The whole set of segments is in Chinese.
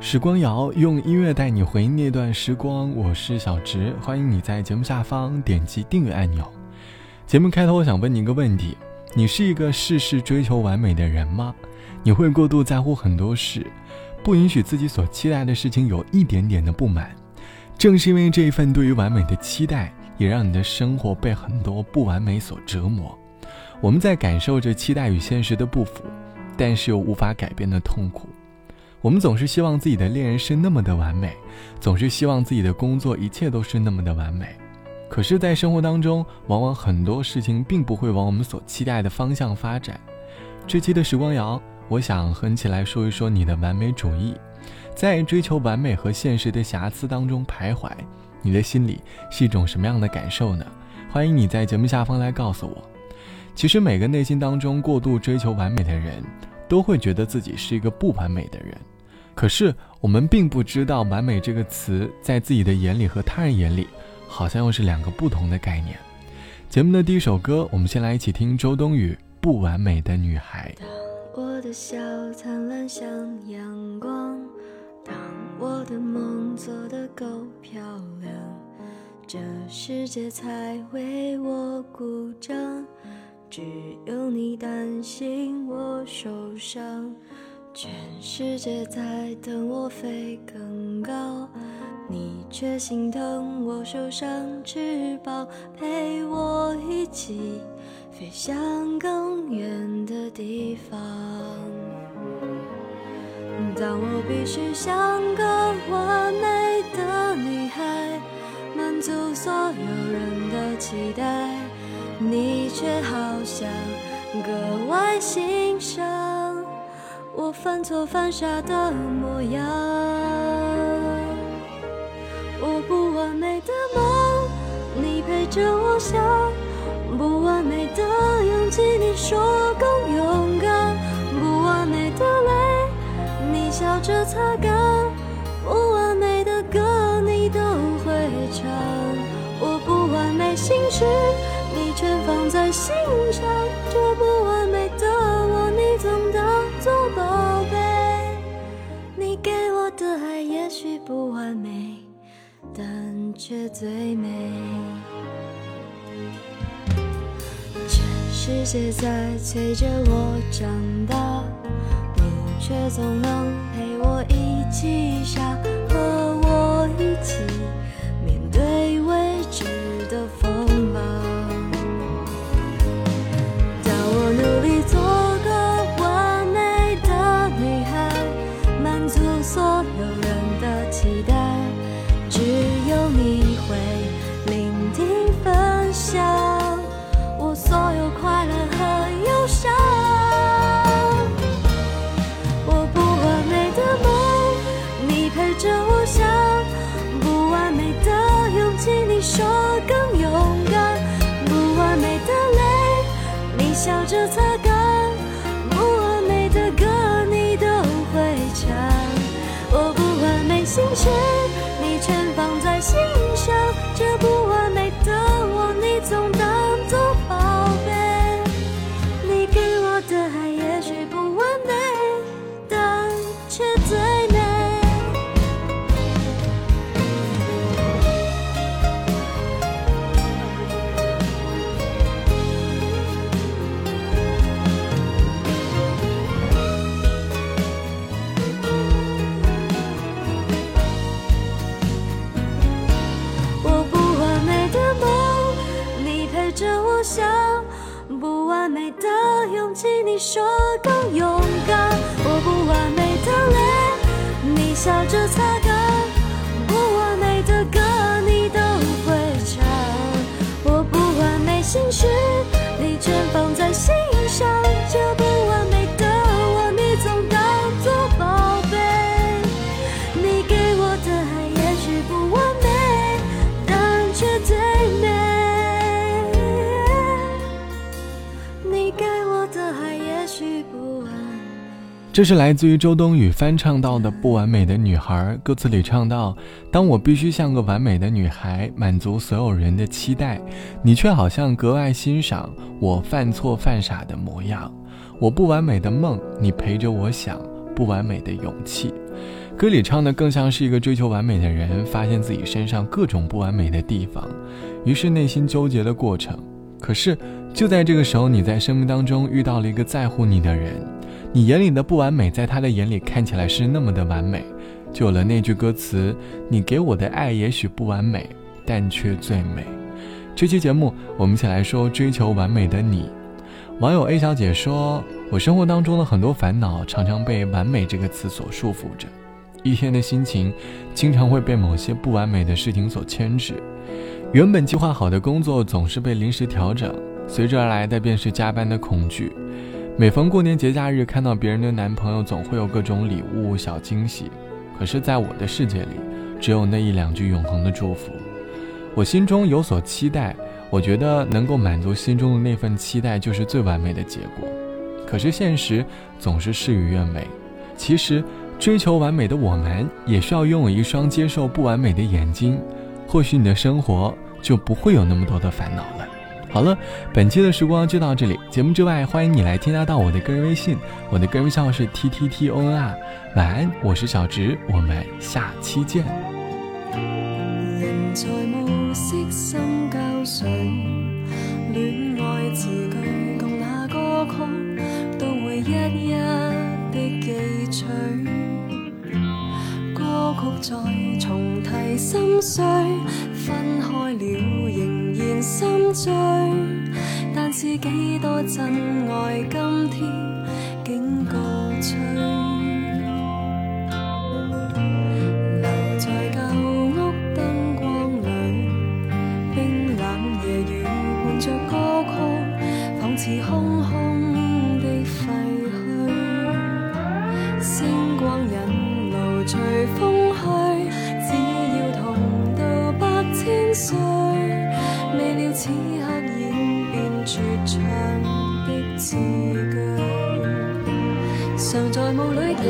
时光谣用音乐带你回忆那段时光，我是小直，欢迎你在节目下方点击订阅按钮。节目开头，我想问你一个问题：你是一个事事追求完美的人吗？你会过度在乎很多事，不允许自己所期待的事情有一点点的不满。正是因为这一份对于完美的期待，也让你的生活被很多不完美所折磨。我们在感受着期待与现实的不符，但是又无法改变的痛苦。我们总是希望自己的恋人是那么的完美，总是希望自己的工作一切都是那么的完美。可是，在生活当中，往往很多事情并不会往我们所期待的方向发展。这期的时光谣，我想和你一起来说一说你的完美主义，在追求完美和现实的瑕疵当中徘徊，你的心里是一种什么样的感受呢？欢迎你在节目下方来告诉我。其实，每个内心当中过度追求完美的人。都会觉得自己是一个不完美的人，可是我们并不知道“完美”这个词在自己的眼里和他人眼里，好像又是两个不同的概念。节目的第一首歌，我们先来一起听周冬雨《不完美的女孩》。当我的笑灿烂像阳光，当我的梦做得够漂亮，这世界才为我鼓掌。只有你担心我受伤，全世界在等我飞更高，你却心疼我受伤翅膀，陪我一起飞向更远的地方。当我必须像个完美的女孩，满足所有人的期待。你却好像格外欣赏我犯错犯傻的模样。我不完美的梦，你陪着我想；不完美的勇气，你说更勇敢；不完美的泪，你笑着擦干；不完美的歌，你都会唱。我不完美心事。你全放在心上，这不完不完美，但却最美。全世界在催着我长大，你却总能陪我一起傻，你这是来自于周冬雨翻唱到的《不完美的女孩》，歌词里唱到：“当我必须像个完美的女孩，满足所有人的期待，你却好像格外欣赏我犯错犯傻的模样。我不完美的梦，你陪着我想；不完美的勇气。”歌里唱的更像是一个追求完美的人，发现自己身上各种不完美的地方，于是内心纠结的过程。可是就在这个时候，你在生命当中遇到了一个在乎你的人，你眼里的不完美，在他的眼里看起来是那么的完美，就有了那句歌词：“你给我的爱也许不完美，但却最美。”这期节目，我们一起来说追求完美的你。网友 A 小姐说：“我生活当中的很多烦恼，常常被‘完美’这个词所束缚着。”一天的心情，经常会被某些不完美的事情所牵制。原本计划好的工作总是被临时调整，随之而来的便是加班的恐惧。每逢过年节假日，看到别人的男朋友总会有各种礼物、小惊喜，可是，在我的世界里，只有那一两句永恒的祝福。我心中有所期待，我觉得能够满足心中的那份期待，就是最完美的结果。可是现实总是事与愿违。其实。追求完美的我们，也需要拥有一双接受不完美的眼睛，或许你的生活就不会有那么多的烦恼了。好了，本期的时光就到这里。节目之外，欢迎你来添加到我的个人微信，我的个人微信号是 t t t o n r。晚安，我是小直，我们下期见。人在色心交恋爱字句共那歌曲，都会一一的记取。歌曲再重提心碎，分开了然心醉，但是几多真爱今天竟告吹，留在旧屋灯光里，冰冷夜雨伴着歌曲，仿似空虚常在雾里等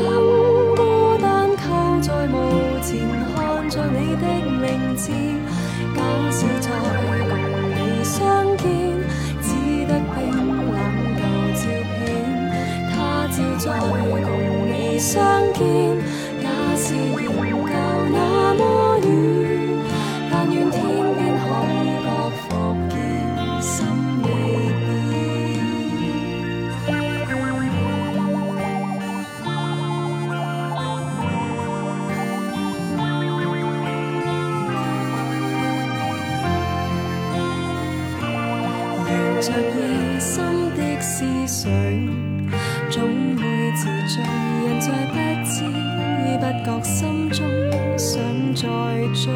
孤单，靠在墓前看着你的名字。假使再共你相见，只得冰冷旧照片。他朝再共你相见，着夜深的思绪，总会自醉，人在不知不觉心中想再追。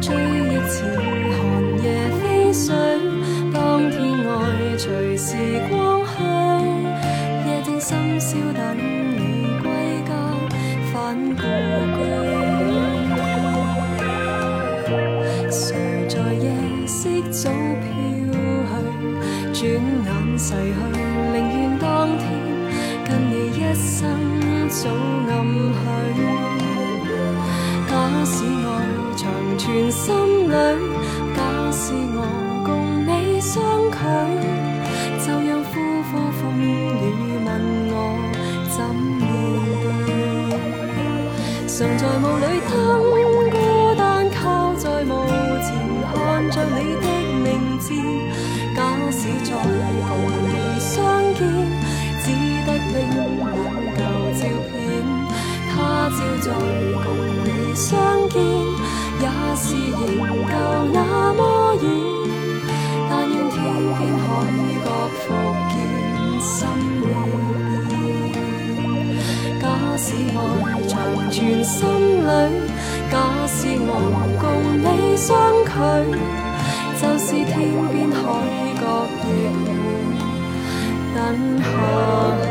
追忆似寒夜飞水，当天爱随时光去，夜静深宵等你归家返故居。谁在夜色早？逝去，宁愿当天跟你一生早暗许。假使爱长存心里，假使我共你相距，就让呼呼风雨问我怎面对。常在雾里等仍旧那么远。但愿天边海角复见心未变。假使爱长存心里，假使我共你相距。就是天边海角，亦会等下去。